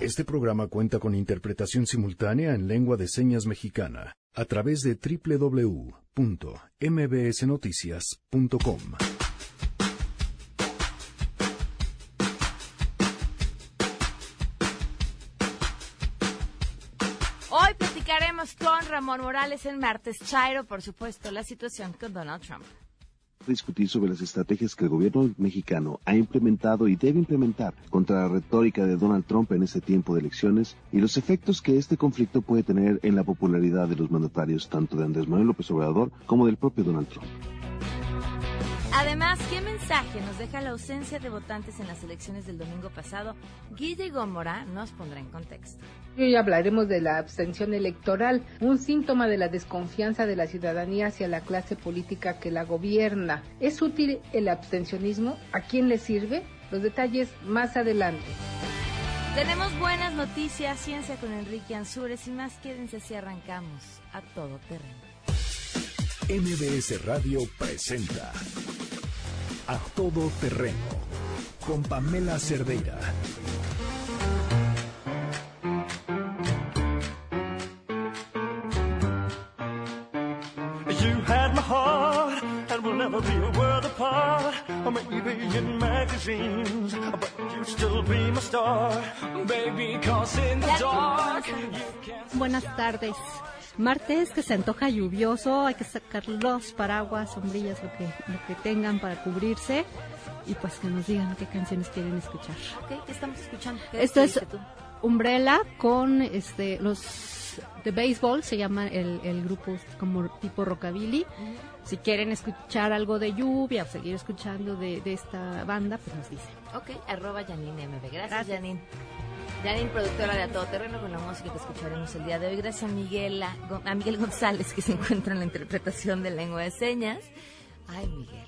Este programa cuenta con interpretación simultánea en lengua de señas mexicana a través de www.mbsnoticias.com. Hoy platicaremos con Ramón Morales en Martes Chairo, por supuesto, la situación con Donald Trump discutir sobre las estrategias que el gobierno mexicano ha implementado y debe implementar contra la retórica de Donald Trump en este tiempo de elecciones y los efectos que este conflicto puede tener en la popularidad de los mandatarios tanto de Andrés Manuel López Obrador como del propio Donald Trump. Además, ¿qué mensaje nos deja la ausencia de votantes en las elecciones del domingo pasado? Guille Gómora nos pondrá en contexto. Hoy hablaremos de la abstención electoral, un síntoma de la desconfianza de la ciudadanía hacia la clase política que la gobierna. ¿Es útil el abstencionismo? ¿A quién le sirve? Los detalles más adelante. Tenemos buenas noticias, ciencia con Enrique Ansures y más. Quédense si arrancamos a todo terreno. MBS Radio presenta A Todo Terreno con Pamela Cerdeira. You had my heart and we'll never be a world apart. Or maybe in magazines, but you still be my star. Baby, cause in the dark. Buenas tardes. Martes que se antoja lluvioso, hay que sacar los paraguas, sombrillas, lo que, lo que tengan para cubrirse y pues que nos digan qué canciones quieren escuchar. Ok, ¿qué estamos escuchando? ¿Qué Esto es tú? Umbrella con este los de béisbol, se llama el, el grupo como tipo rockabilly. Si quieren escuchar algo de lluvia o seguir escuchando de, de esta banda, pues nos dicen. Ok, arroba Janine MB. Gracias, Gracias. Janine. Janine, productora de A Todo Terreno, con la música que escucharemos el día de hoy. Gracias a Miguel, a, a Miguel González, que se encuentra en la interpretación de lengua de señas. Ay, Miguel.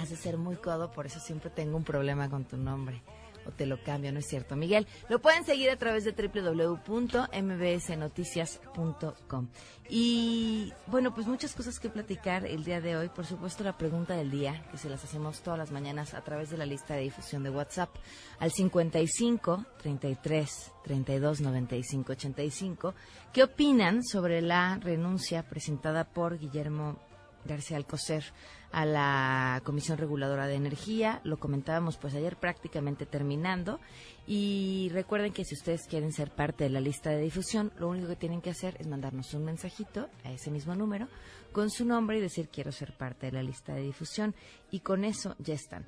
Has de ser muy codo, por eso siempre tengo un problema con tu nombre. O te lo cambio, ¿no es cierto? Miguel, lo pueden seguir a través de www.mbsnoticias.com. Y bueno, pues muchas cosas que platicar el día de hoy. Por supuesto, la pregunta del día, que se las hacemos todas las mañanas a través de la lista de difusión de WhatsApp al 55 33 32 95 85. ¿Qué opinan sobre la renuncia presentada por Guillermo García Alcocer a la Comisión Reguladora de Energía. Lo comentábamos pues ayer prácticamente terminando. Y recuerden que si ustedes quieren ser parte de la lista de difusión, lo único que tienen que hacer es mandarnos un mensajito a ese mismo número con su nombre y decir quiero ser parte de la lista de difusión. Y con eso ya están.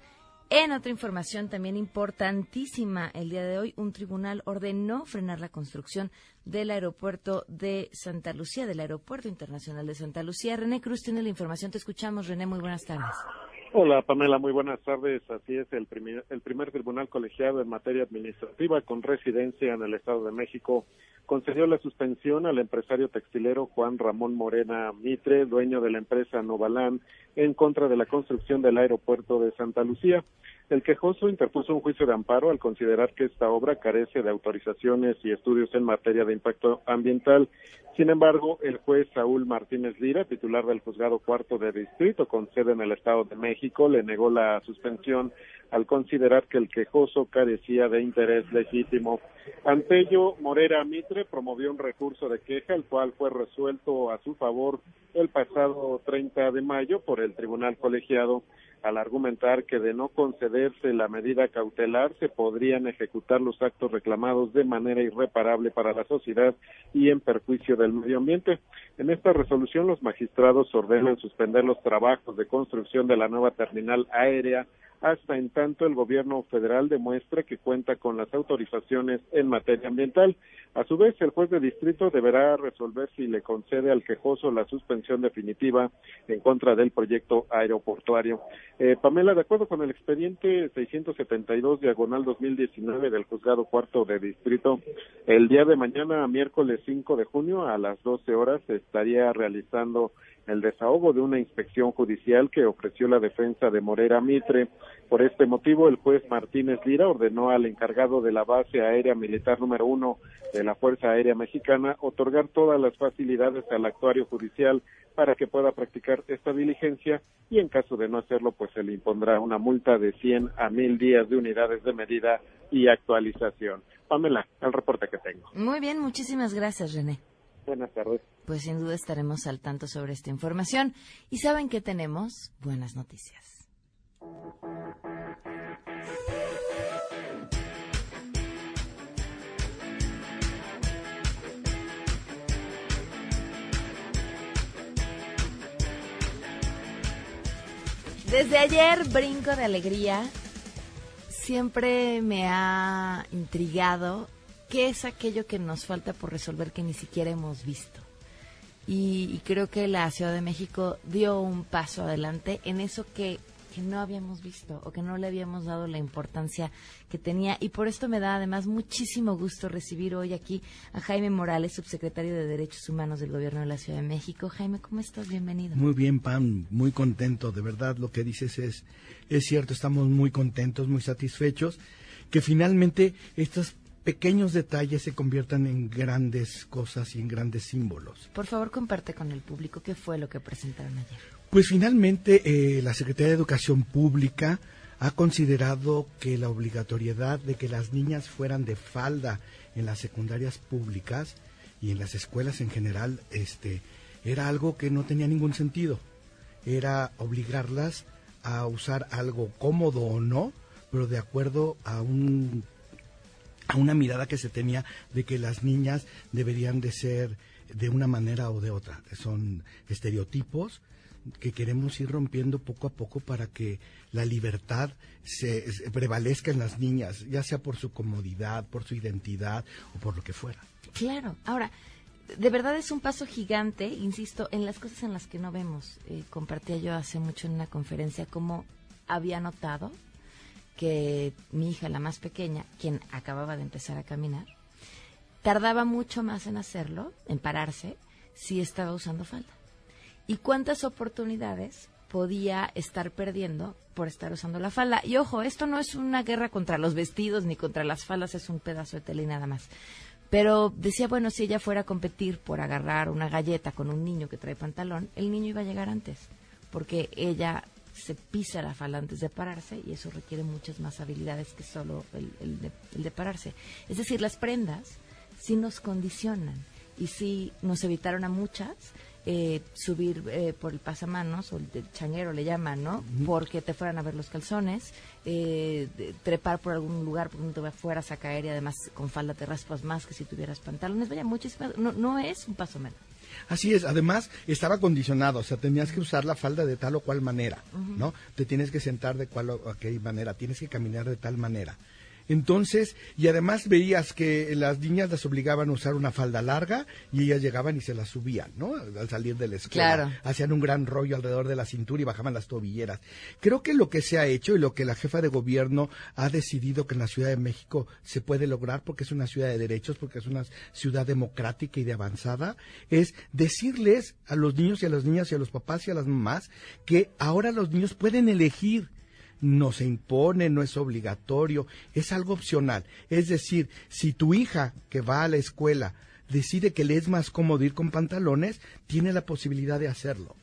En otra información también importantísima el día de hoy, un tribunal ordenó frenar la construcción del aeropuerto de Santa Lucía, del Aeropuerto Internacional de Santa Lucía. René Cruz tiene la información, te escuchamos. René, muy buenas tardes. Hola Pamela, muy buenas tardes. Así es, el primer, el primer tribunal colegiado en materia administrativa con residencia en el Estado de México concedió la suspensión al empresario textilero Juan Ramón Morena Mitre, dueño de la empresa Novalán, en contra de la construcción del aeropuerto de Santa Lucía. El quejoso interpuso un juicio de amparo al considerar que esta obra carece de autorizaciones y estudios en materia de impacto ambiental. Sin embargo, el juez Saúl Martínez Lira, titular del juzgado cuarto de distrito con sede en el Estado de México, le negó la suspensión al considerar que el quejoso carecía de interés legítimo. Ante ello, Morera Mitre promovió un recurso de queja, el cual fue resuelto a su favor el pasado 30 de mayo por el Tribunal Colegiado al argumentar que de no concederse la medida cautelar se podrían ejecutar los actos reclamados de manera irreparable para la sociedad y en perjuicio del medio ambiente. En esta resolución los magistrados ordenan suspender los trabajos de construcción de la nueva terminal aérea hasta en tanto el gobierno federal demuestre que cuenta con las autorizaciones en materia ambiental. A su vez, el juez de distrito deberá resolver si le concede al quejoso la suspensión definitiva en contra del proyecto aeroportuario. Eh, Pamela, de acuerdo con el expediente 672 diagonal 2019 del juzgado cuarto de distrito, el día de mañana, miércoles 5 de junio, a las 12 horas, se estaría realizando el desahogo de una inspección judicial que ofreció la defensa de Morera Mitre. Por este motivo, el juez Martínez Lira ordenó al encargado de la base aérea militar número uno de la Fuerza Aérea Mexicana otorgar todas las facilidades al actuario judicial para que pueda practicar esta diligencia y en caso de no hacerlo, pues se le impondrá una multa de 100 a 1000 días de unidades de medida y actualización. Pamela, el reporte que tengo. Muy bien, muchísimas gracias, René. Buenas tardes. Pues sin duda estaremos al tanto sobre esta información. Y saben que tenemos buenas noticias. Desde ayer brinco de alegría. Siempre me ha intrigado qué es aquello que nos falta por resolver que ni siquiera hemos visto. Y, creo que la Ciudad de México dio un paso adelante en eso que, que no habíamos visto o que no le habíamos dado la importancia que tenía. Y por esto me da además muchísimo gusto recibir hoy aquí a Jaime Morales, subsecretario de Derechos Humanos del Gobierno de la Ciudad de México. Jaime, ¿cómo estás? Bienvenido. Muy bien, Pam, muy contento. De verdad, lo que dices es, es cierto. Estamos muy contentos, muy satisfechos que finalmente estos pequeños detalles se conviertan en grandes cosas y en grandes símbolos. Por favor, comparte con el público qué fue lo que presentaron ayer. Pues finalmente eh, la Secretaría de Educación Pública ha considerado que la obligatoriedad de que las niñas fueran de falda en las secundarias públicas y en las escuelas en general, este, era algo que no tenía ningún sentido. Era obligarlas a usar algo cómodo o no, pero de acuerdo a un a una mirada que se tenía de que las niñas deberían de ser de una manera o de otra. Son estereotipos que queremos ir rompiendo poco a poco para que la libertad se, prevalezca en las niñas, ya sea por su comodidad, por su identidad o por lo que fuera. Claro. Ahora, de verdad es un paso gigante, insisto, en las cosas en las que no vemos. Eh, compartía yo hace mucho en una conferencia cómo había notado que mi hija, la más pequeña, quien acababa de empezar a caminar, tardaba mucho más en hacerlo, en pararse, si estaba usando falda. Y cuántas oportunidades podía estar perdiendo por estar usando la falda. Y ojo, esto no es una guerra contra los vestidos ni contra las faldas, es un pedazo de tela y nada más. Pero decía, bueno, si ella fuera a competir por agarrar una galleta con un niño que trae pantalón, el niño iba a llegar antes, porque ella se pisa la falda antes de pararse y eso requiere muchas más habilidades que solo el, el de, el de pararse. Es decir, las prendas sí nos condicionan y sí nos evitaron a muchas eh, subir eh, por el pasamanos o el de changuero le llaman, ¿no? Porque te fueran a ver los calzones, eh, de- trepar por algún lugar porque no te fueras a caer y además con falda te raspas más que si tuvieras pantalones. Vaya, muchísimas. No, no es un paso menos. Así es, además estaba condicionado, o sea, tenías que usar la falda de tal o cual manera, ¿no? Te tienes que sentar de cual o aquella manera, tienes que caminar de tal manera. Entonces, y además veías que las niñas las obligaban a usar una falda larga y ellas llegaban y se la subían, ¿no? Al salir de la escuela. Claro. Hacían un gran rollo alrededor de la cintura y bajaban las tobilleras. Creo que lo que se ha hecho y lo que la jefa de gobierno ha decidido que en la Ciudad de México se puede lograr porque es una ciudad de derechos, porque es una ciudad democrática y de avanzada, es decirles a los niños y a las niñas y a los papás y a las mamás que ahora los niños pueden elegir no se impone, no es obligatorio, es algo opcional. Es decir, si tu hija que va a la escuela decide que le es más cómodo ir con pantalones, tiene la posibilidad de hacerlo.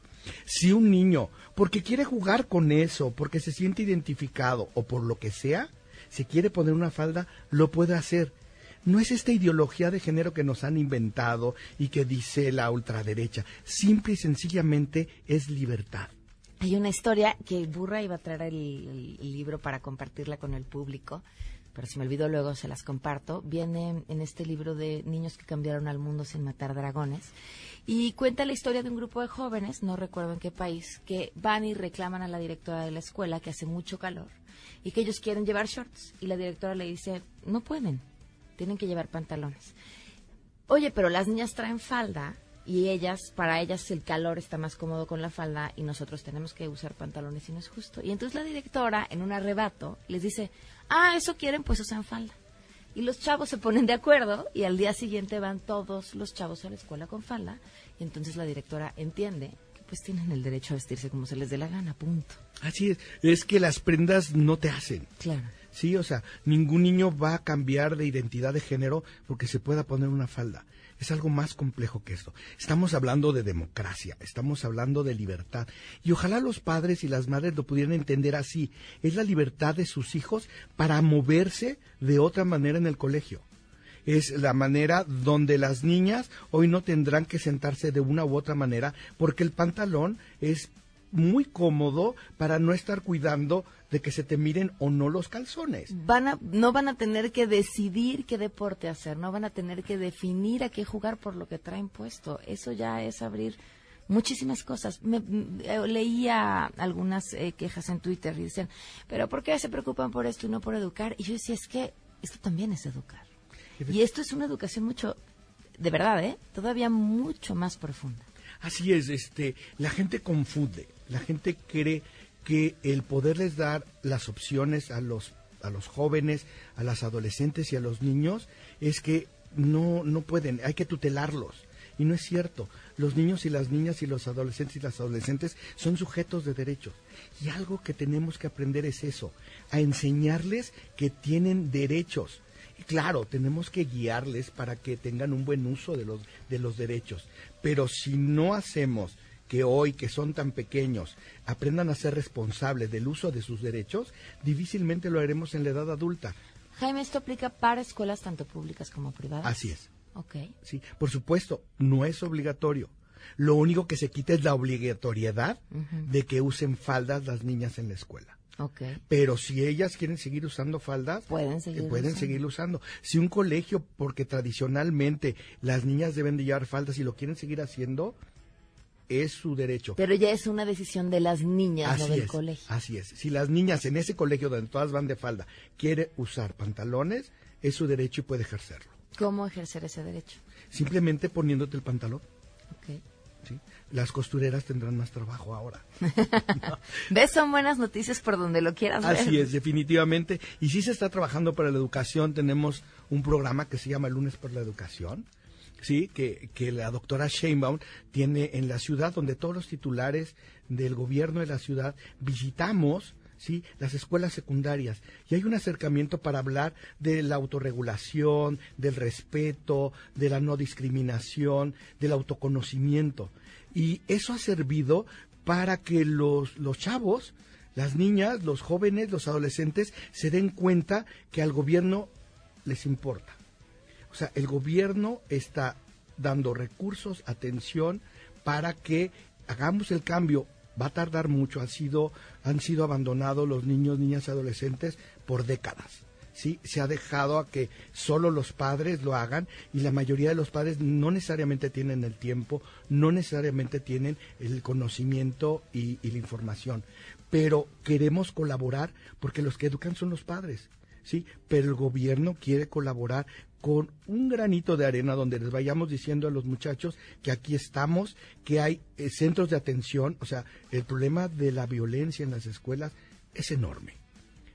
Si un niño, porque quiere jugar con eso, porque se siente identificado o por lo que sea, se quiere poner una falda, lo puede hacer. No es esta ideología de género que nos han inventado y que dice la ultraderecha. Simple y sencillamente es libertad. Hay una historia que Burra iba a traer el, libro para compartirla con el público, pero si me olvido luego se las comparto. Viene en este libro de Niños que cambiaron al mundo sin matar dragones y cuenta la historia de un grupo de jóvenes, no recuerdo en qué país, que van y reclaman a la directora de la escuela que hace mucho calor y que ellos quieren llevar shorts y la directora le dice, no pueden, tienen que llevar pantalones. Oye, pero las niñas traen falda y ellas, para ellas el calor está más cómodo con la falda y nosotros tenemos que usar pantalones y no es justo. Y entonces la directora, en un arrebato, les dice, ah, eso quieren, pues usan falda. Y los chavos se ponen de acuerdo y al día siguiente van todos los chavos a la escuela con falda y entonces la directora entiende que pues tienen el derecho a vestirse como se les dé la gana, punto. Así es, es que las prendas no te hacen. Claro. Sí, o sea, ningún niño va a cambiar de identidad de género porque se pueda poner una falda. Es algo más complejo que esto. Estamos hablando de democracia, estamos hablando de libertad. Y ojalá los padres y las madres lo pudieran entender así. Es la libertad de sus hijos para moverse de otra manera en el colegio. es la manera donde las niñas hoy no tendrán que sentarse de una u otra manera porque el pantalón es muy cómodo para no estar cuidando de que se te miren o no los calzones. Van a, no van a tener que decidir qué deporte hacer, no van a tener que definir a qué jugar por lo que traen puesto. Eso ya es abrir muchísimas cosas. Me, eh, leía algunas eh, quejas en Twitter y decían, pero ¿por qué se preocupan por esto y no por educar? Y yo decía, es que esto también es educar. Y esto es una educación mucho, de verdad, ¿eh? Todavía mucho más profunda. Así es, este, la gente confunde, la gente cree que el poderles dar las opciones a los a los jóvenes, a las adolescentes y a los niños es que no no pueden, hay que tutelarlos. Y no es cierto. Los niños y las niñas y los adolescentes y las adolescentes son sujetos de derechos. Y algo que tenemos que aprender es eso, a enseñarles que tienen derechos. Claro, tenemos que guiarles para que tengan un buen uso de los, de los derechos. Pero si no hacemos que hoy, que son tan pequeños, aprendan a ser responsables del uso de sus derechos, difícilmente lo haremos en la edad adulta. Jaime, esto aplica para escuelas tanto públicas como privadas. Así es. Ok. Sí, por supuesto, no es obligatorio. Lo único que se quita es la obligatoriedad de que usen faldas las niñas en la escuela. Ok. Pero si ellas quieren seguir usando faldas, Pueden seguir eh, pueden usando. seguirlo usando. Si un colegio, porque tradicionalmente las niñas deben de llevar faldas y lo quieren seguir haciendo, es su derecho. Pero ya es una decisión de las niñas, no Así del es, colegio. así es. Si las niñas en ese colegio donde todas van de falda quiere usar pantalones, es su derecho y puede ejercerlo. ¿Cómo ejercer ese derecho? Simplemente poniéndote el pantalón. Las costureras tendrán más trabajo ahora. ¿Ves? Son buenas noticias por donde lo quieras ver. Así es, definitivamente. Y sí se está trabajando para la educación. Tenemos un programa que se llama Lunes por la Educación, sí, que, que la doctora Sheinbaum tiene en la ciudad, donde todos los titulares del gobierno de la ciudad visitamos. Sí, las escuelas secundarias. Y hay un acercamiento para hablar de la autorregulación, del respeto, de la no discriminación, del autoconocimiento. Y eso ha servido para que los, los chavos, las niñas, los jóvenes, los adolescentes se den cuenta que al gobierno les importa. O sea, el gobierno está dando recursos, atención, para que hagamos el cambio. Va a tardar mucho, han sido, han sido abandonados los niños, niñas y adolescentes por décadas. ¿sí? Se ha dejado a que solo los padres lo hagan y la mayoría de los padres no necesariamente tienen el tiempo, no necesariamente tienen el conocimiento y, y la información. Pero queremos colaborar porque los que educan son los padres. ¿sí? Pero el gobierno quiere colaborar con un granito de arena donde les vayamos diciendo a los muchachos que aquí estamos, que hay eh, centros de atención, o sea, el problema de la violencia en las escuelas es enorme.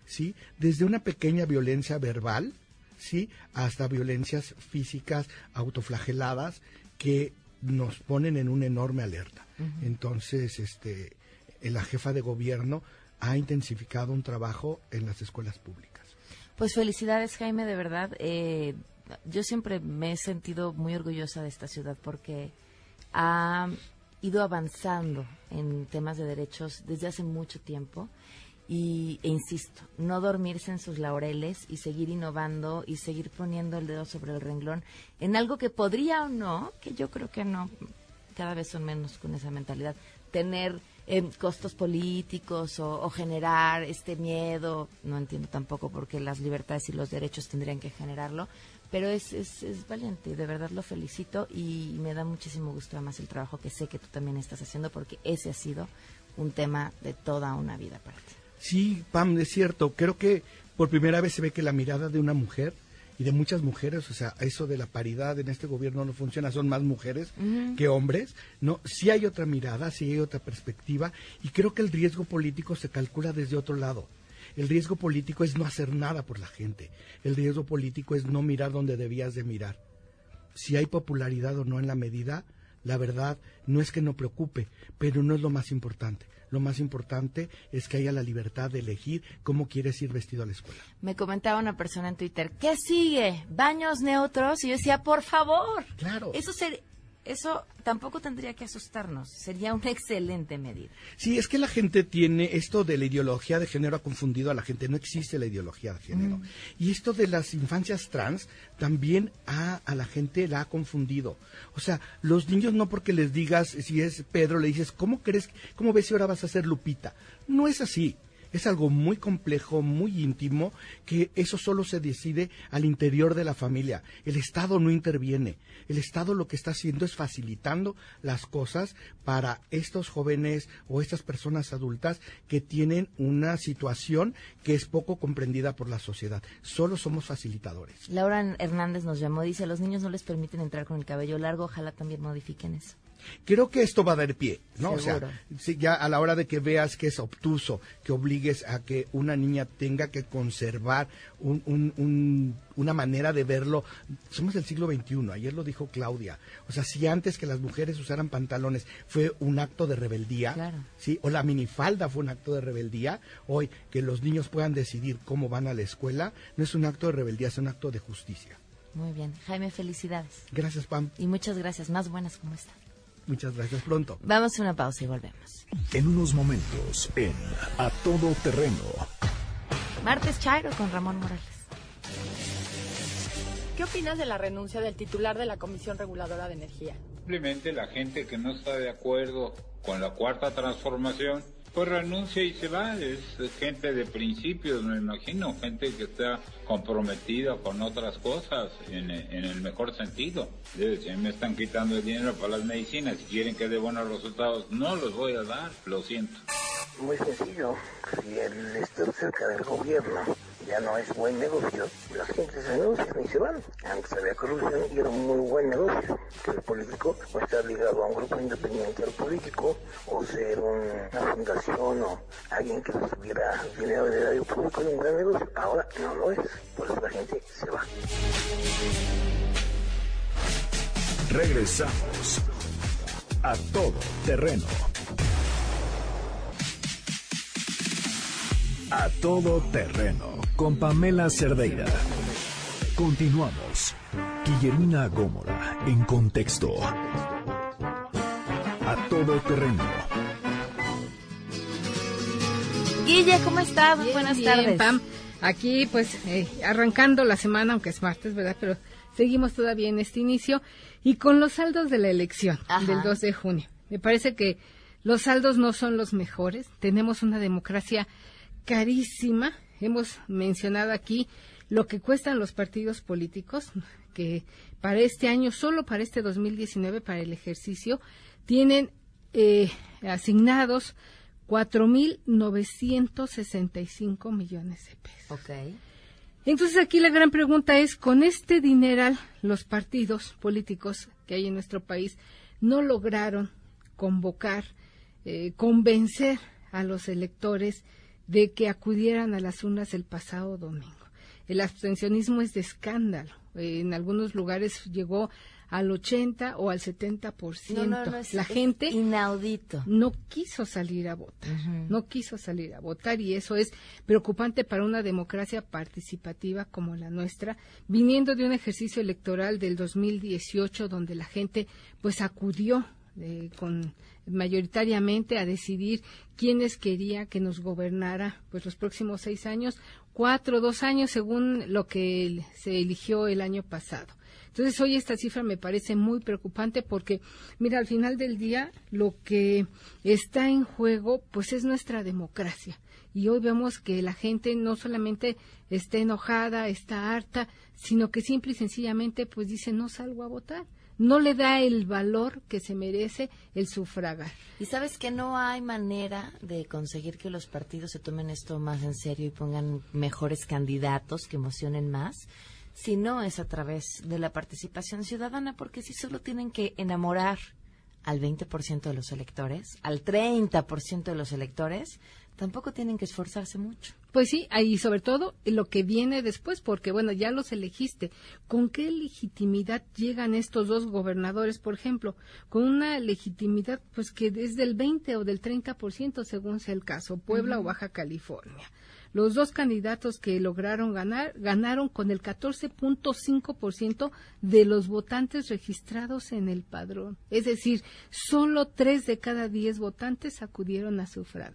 ¿Sí? Desde una pequeña violencia verbal, ¿sí? hasta violencias físicas autoflageladas que nos ponen en una enorme alerta. Entonces, este eh, la jefa de gobierno ha intensificado un trabajo en las escuelas públicas. Pues felicidades, Jaime, de verdad. Eh, yo siempre me he sentido muy orgullosa de esta ciudad porque ha ido avanzando en temas de derechos desde hace mucho tiempo. Y, e insisto, no dormirse en sus laureles y seguir innovando y seguir poniendo el dedo sobre el renglón en algo que podría o no, que yo creo que no, cada vez son menos con esa mentalidad, tener eh, costos políticos o, o generar este miedo. No entiendo tampoco por qué las libertades y los derechos tendrían que generarlo, pero es, es, es valiente de verdad lo felicito y me da muchísimo gusto además el trabajo que sé que tú también estás haciendo porque ese ha sido un tema de toda una vida para ti. Sí, Pam, es cierto. Creo que por primera vez se ve que la mirada de una mujer y de muchas mujeres, o sea, eso de la paridad en este gobierno no funciona, son más mujeres que hombres, ¿no? Sí hay otra mirada, sí hay otra perspectiva y creo que el riesgo político se calcula desde otro lado. El riesgo político es no hacer nada por la gente. El riesgo político es no mirar donde debías de mirar. Si hay popularidad o no en la medida, la verdad no es que no preocupe, pero no es lo más importante. Lo más importante es que haya la libertad de elegir cómo quieres ir vestido a la escuela. Me comentaba una persona en Twitter, ¿qué sigue? ¿Baños neutros? Y yo decía, por favor. Claro. Eso ser, eso tampoco tendría que asustarnos. Sería una excelente medida. Sí, es que la gente tiene esto de la ideología de género ha confundido a la gente. No existe la ideología de género. Y esto de las infancias trans también a, a la gente la ha confundido. O sea, los niños no porque les digas si es Pedro, le dices, ¿cómo crees, cómo ves si ahora vas a ser Lupita? No es así. Es algo muy complejo, muy íntimo, que eso solo se decide al interior de la familia. El Estado no interviene. El Estado lo que está haciendo es facilitando las cosas para estos jóvenes o estas personas adultas que tienen una situación que es poco comprendida por la sociedad. Solo somos facilitadores. Laura Hernández nos llamó, dice, a los niños no les permiten entrar con el cabello largo, ojalá también modifiquen eso. Creo que esto va a dar pie, ¿no? O sea, si ya a la hora de que veas que es obtuso, que obligues a que una niña tenga que conservar un- un- un- una manera de verlo. Somos del siglo XXI, ayer lo dijo Claudia. O sea, si antes que las mujeres usaran pantalones fue un acto de rebeldía, Claro. ¿sí? o la minifalda fue un acto de rebeldía, hoy que los niños puedan decidir cómo van a la escuela, no es un acto de rebeldía, es un acto de justicia. Muy bien. Jaime, felicidades. Gracias, Pam. Y muchas gracias. Más buenas como esta. Muchas gracias. Pronto. Vamos a una pausa y volvemos. En unos momentos, en A Todo Terreno. Martes Chairo con Ramón Morales. ¿Qué opinas de la renuncia del titular de la Comisión Reguladora de Energía? Simplemente la gente que no está de acuerdo con la cuarta transformación, pues renuncia y se va. Es gente de principios, me imagino, gente que está comprometida con otras cosas en, en el mejor sentido. Decir, me están quitando el dinero para las medicinas, si quieren que dé buenos resultados, no los voy a dar, lo siento. Muy sencillo, si el estar cerca del gobierno ya no es buen negocio, la gente se renuncian y se había corrupción y era un muy buen negocio. Que el político o estar ligado a un grupo independiente al político, o ser una fundación o alguien que recibiera dinero del erario público era un gran negocio. Ahora no lo es, por eso la gente se va. Regresamos. A Todo Terreno. A Todo Terreno con Pamela Cerdeira. Continuamos. Guillermina Gómora en contexto. A Todo Terreno. Guille, ¿cómo estás? Bien, Buenas bien, tardes. Pam. Aquí, pues, eh, arrancando la semana, aunque es martes, ¿verdad? Pero seguimos todavía en este inicio y con los saldos de la elección Ajá. del 2 de junio. Me parece que los saldos no son los mejores. Tenemos una democracia carísima. Hemos mencionado aquí lo que cuestan los partidos políticos, que para este año, solo para este 2019, para el ejercicio, tienen eh, asignados 4.965 millones de pesos. Ok. Entonces aquí la gran pregunta es, con este dineral, los partidos políticos que hay en nuestro país no lograron convocar, eh, convencer a los electores de que acudieran a las urnas el pasado domingo. El abstencionismo es de escándalo. En algunos lugares llegó al 80 o al 70%. No, no, no, es, la gente inaudito. no quiso salir a votar, no quiso salir a votar y eso es preocupante para una democracia participativa como la nuestra, viniendo de un ejercicio electoral del 2018 donde la gente pues acudió eh, con mayoritariamente a decidir quiénes quería que nos gobernara pues los próximos seis años, cuatro, dos años según lo que se eligió el año pasado. Entonces hoy esta cifra me parece muy preocupante porque, mira, al final del día lo que está en juego pues es nuestra democracia. Y hoy vemos que la gente no solamente está enojada, está harta, sino que simple y sencillamente pues dice no salgo a votar. No le da el valor que se merece el sufragar. Y sabes que no hay manera de conseguir que los partidos se tomen esto más en serio y pongan mejores candidatos que emocionen más, si no es a través de la participación ciudadana, porque si solo tienen que enamorar al 20% de los electores, al 30% de los electores, tampoco tienen que esforzarse mucho. Pues sí, y sobre todo lo que viene después, porque bueno, ya los elegiste. ¿Con qué legitimidad llegan estos dos gobernadores, por ejemplo? Con una legitimidad pues que es del 20 o del 30% según sea el caso, Puebla o Baja California. Los dos candidatos que lograron ganar ganaron con el 14.5% de los votantes registrados en el padrón. Es decir, solo tres de cada diez votantes acudieron a sufragar.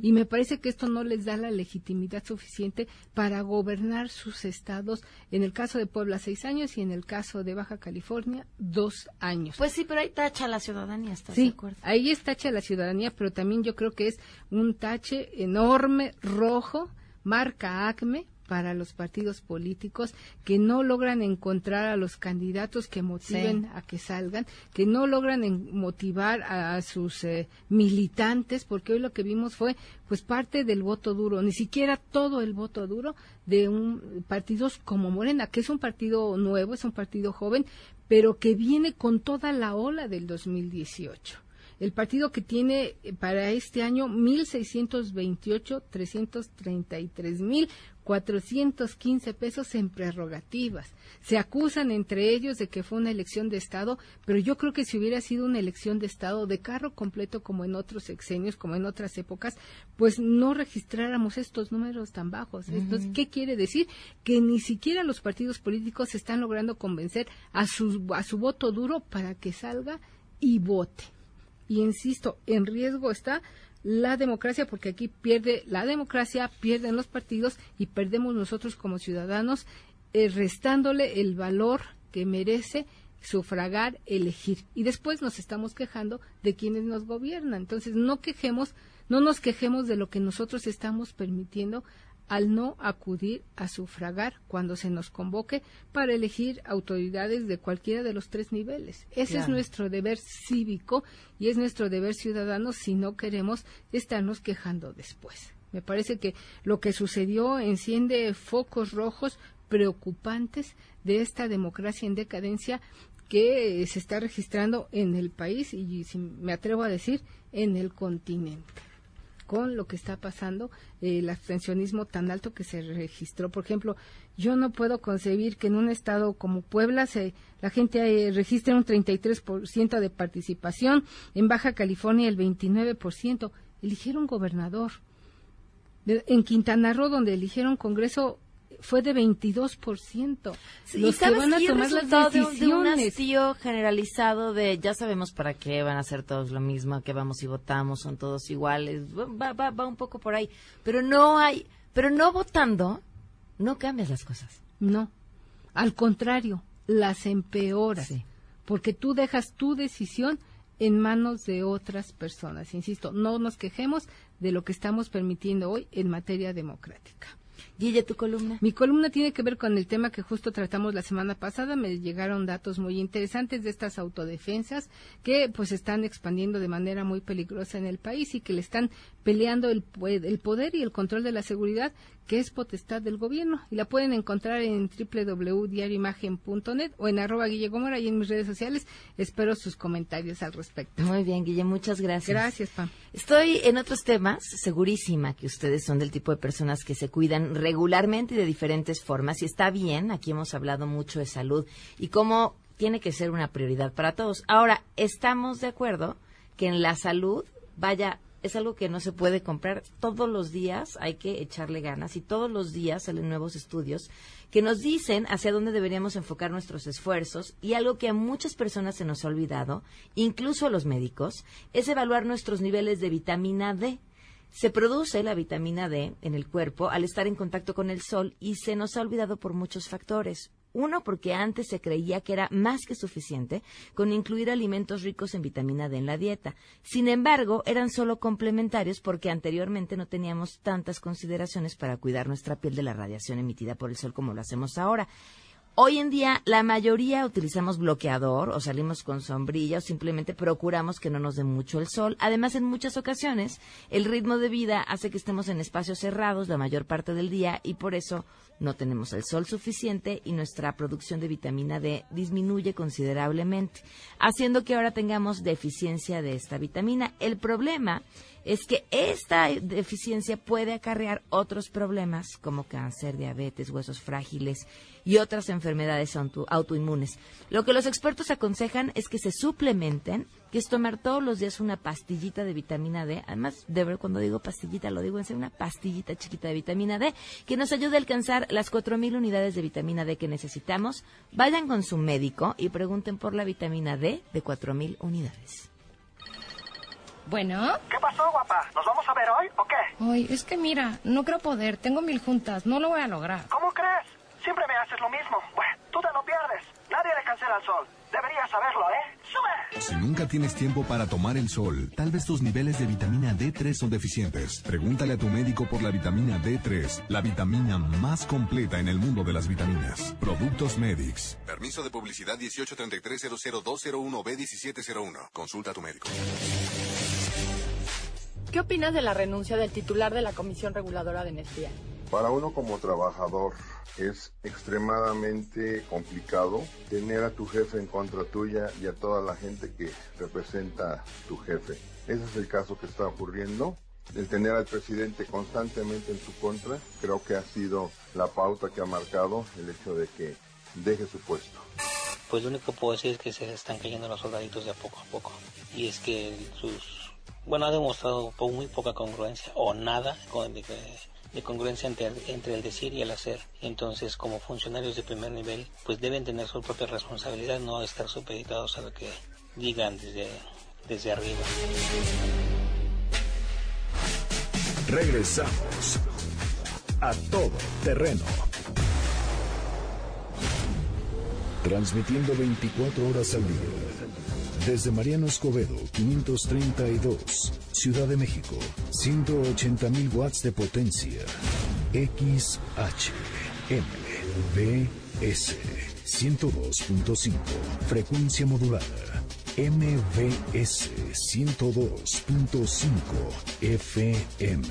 Y me parece que esto no les da la legitimidad suficiente para gobernar sus estados. En el caso de Puebla, seis años y en el caso de Baja California, dos años. Pues sí, pero ahí tacha la ciudadanía, ¿estás Sí, de acuerdo? ahí es tache a la ciudadanía, pero también yo creo que es un tache enorme, rojo, marca ACME para los partidos políticos que no logran encontrar a los candidatos que motiven Sí. a que salgan, que no logran en- motivar a, a sus eh, militantes, porque hoy lo que vimos fue pues parte del voto duro, ni siquiera todo el voto duro de un partidos como Morena, que es un partido nuevo, es un partido joven, pero que viene con toda la ola del 2018 el partido que tiene eh, para este año 1.628, 333.415 pesos en prerrogativas. Se acusan entre ellos de que fue una elección de Estado, pero yo creo que si hubiera sido una elección de Estado de carro completo como en otros sexenios, como en otras épocas, pues no registráramos estos números tan bajos. Entonces, ¿qué quiere decir? Que ni siquiera los partidos políticos están logrando convencer a su, a su voto duro para que salga y vote y insisto, en riesgo está la democracia porque aquí pierde la democracia, pierden los partidos y perdemos nosotros como ciudadanos, eh, restándole el valor que merece sufragar, elegir. Y después nos estamos quejando de quienes nos gobiernan. Entonces, no quejemos, no nos quejemos de lo que nosotros estamos permitiendo al no acudir a sufragar cuando se nos convoque para elegir autoridades de cualquiera de los tres niveles. Ese es nuestro deber cívico y es nuestro deber ciudadano si no queremos estarnos quejando después. Me parece que lo que sucedió enciende focos rojos preocupantes de esta democracia en decadencia que eh, se está registrando en el país y, si me atrevo a decir, en el continente con lo que está pasando, eh, el abstencionismo tan alto que se registró. Por ejemplo, yo no puedo concebir que en un estado como Puebla se, la gente eh, registre un 33% de participación, en Baja California el 29%. Eligieron gobernador. En Quintana Roo, donde eligieron Congreso, fue de 22%. Sí, Los y que van a que tomar las resultado de un- de un decisiones. hastío generalizado de ya sabemos para qué van a hacer todos lo mismo, que vamos y votamos, son todos iguales, va, va, va un poco por ahí, pero no hay, pero no votando, no cambias las cosas. No, al contrario, las empeoras, Sí. porque tú dejas tu decisión en manos de otras personas. Insisto, no nos quejemos de lo que estamos permitiendo hoy en materia democrática. Guille, tu columna. Mi columna tiene que ver con el tema que justo tratamos la semana pasada. Me llegaron datos muy interesantes de estas autodefensas que pues están expandiendo de manera muy peligrosa en el país y que le están peleando el, el poder y el control de la seguridad que es potestad del gobierno. Y la pueden encontrar en www.diarioimagen.net o en arroba Guille Gómora y en mis redes sociales. Espero sus comentarios al respecto. Muy bien, Guille, muchas gracias. Gracias, Pam. Estoy en otros temas, segurísima que ustedes son del tipo de personas que se cuidan regularmente y de diferentes formas. Y está bien, aquí hemos hablado mucho de salud y cómo tiene que ser una prioridad para todos. Ahora, estamos de acuerdo que en la salud, vaya, es algo que no se puede comprar. Todos los días hay que echarle ganas y todos los días salen nuevos estudios que nos dicen hacia dónde deberíamos enfocar nuestros esfuerzos y algo que a muchas personas se nos ha olvidado, incluso a los médicos, es evaluar nuestros niveles de vitamina D. Se produce la vitamina D en el cuerpo al estar en contacto con el sol y se nos ha olvidado por muchos factores. Uno, porque antes se creía que era más que suficiente con incluir alimentos ricos en vitamina D en la dieta. Sin embargo, eran solo complementarios porque anteriormente no teníamos tantas consideraciones para cuidar nuestra piel de la radiación emitida por el sol como lo hacemos ahora. Hoy en día la mayoría utilizamos bloqueador o salimos con sombrilla o simplemente procuramos que no nos dé mucho el sol. Además, en muchas ocasiones el ritmo de vida hace que estemos en espacios cerrados la mayor parte del día y por eso no tenemos el sol suficiente y nuestra producción de vitamina D disminuye considerablemente, haciendo que ahora tengamos deficiencia de esta vitamina. El problema es que esta deficiencia puede acarrear otros problemas como cáncer, diabetes, huesos frágiles y otras enfermedades auto- autoinmunes. Lo que los expertos aconsejan es que se suplementen, que es tomar todos los días una pastillita de vitamina D. Además, de ver cuando digo pastillita, lo digo en serio, una pastillita chiquita de vitamina D que nos ayude a alcanzar las 4.000 unidades de vitamina D que necesitamos. Vayan con su médico y pregunten por la vitamina D de 4.000 unidades. Bueno. ¿Qué pasó, guapa? ¿Nos vamos a ver hoy o qué? Ay, es que mira, no creo poder. Tengo mil juntas. No lo voy a lograr. ¿Cómo crees? Siempre me haces lo mismo. Bueno, tú te lo pierdes. Nadie le cancela al sol. Deberías saberlo, ¿eh? ¡Sube! Si nunca tienes tiempo para tomar el sol, tal vez tus niveles de vitamina D3 son deficientes. Pregúntale a tu médico por la vitamina D3, la vitamina más completa en el mundo de las vitaminas. Productos Medix. Permiso de publicidad 1833-00201B1701. Consulta a tu médico. ¿Qué opinas de la renuncia del titular de la Comisión Reguladora de Energía? Para uno como trabajador es extremadamente complicado tener a tu jefe en contra tuya y a toda la gente que representa tu jefe. Ese es el caso que está ocurriendo. El tener al presidente constantemente en su contra creo que ha sido la pauta que ha marcado el hecho de que deje su puesto. Pues lo único que puedo decir es que se están cayendo los soldaditos de a poco a poco. Y es que sus... Bueno, ha demostrado muy poca congruencia o nada con- de, de congruencia entre, entre el decir y el hacer. Entonces, como funcionarios de primer nivel, pues deben tener su propia responsabilidad, no estar supeditados a lo que digan desde, desde arriba. Regresamos a todo terreno. Transmitiendo 24 horas al día. Desde Mariano Escobedo, 532, Ciudad de México, 180.000 watts de potencia. XH, MBS, 102.5, frecuencia modulada. MBS 102.5 FM.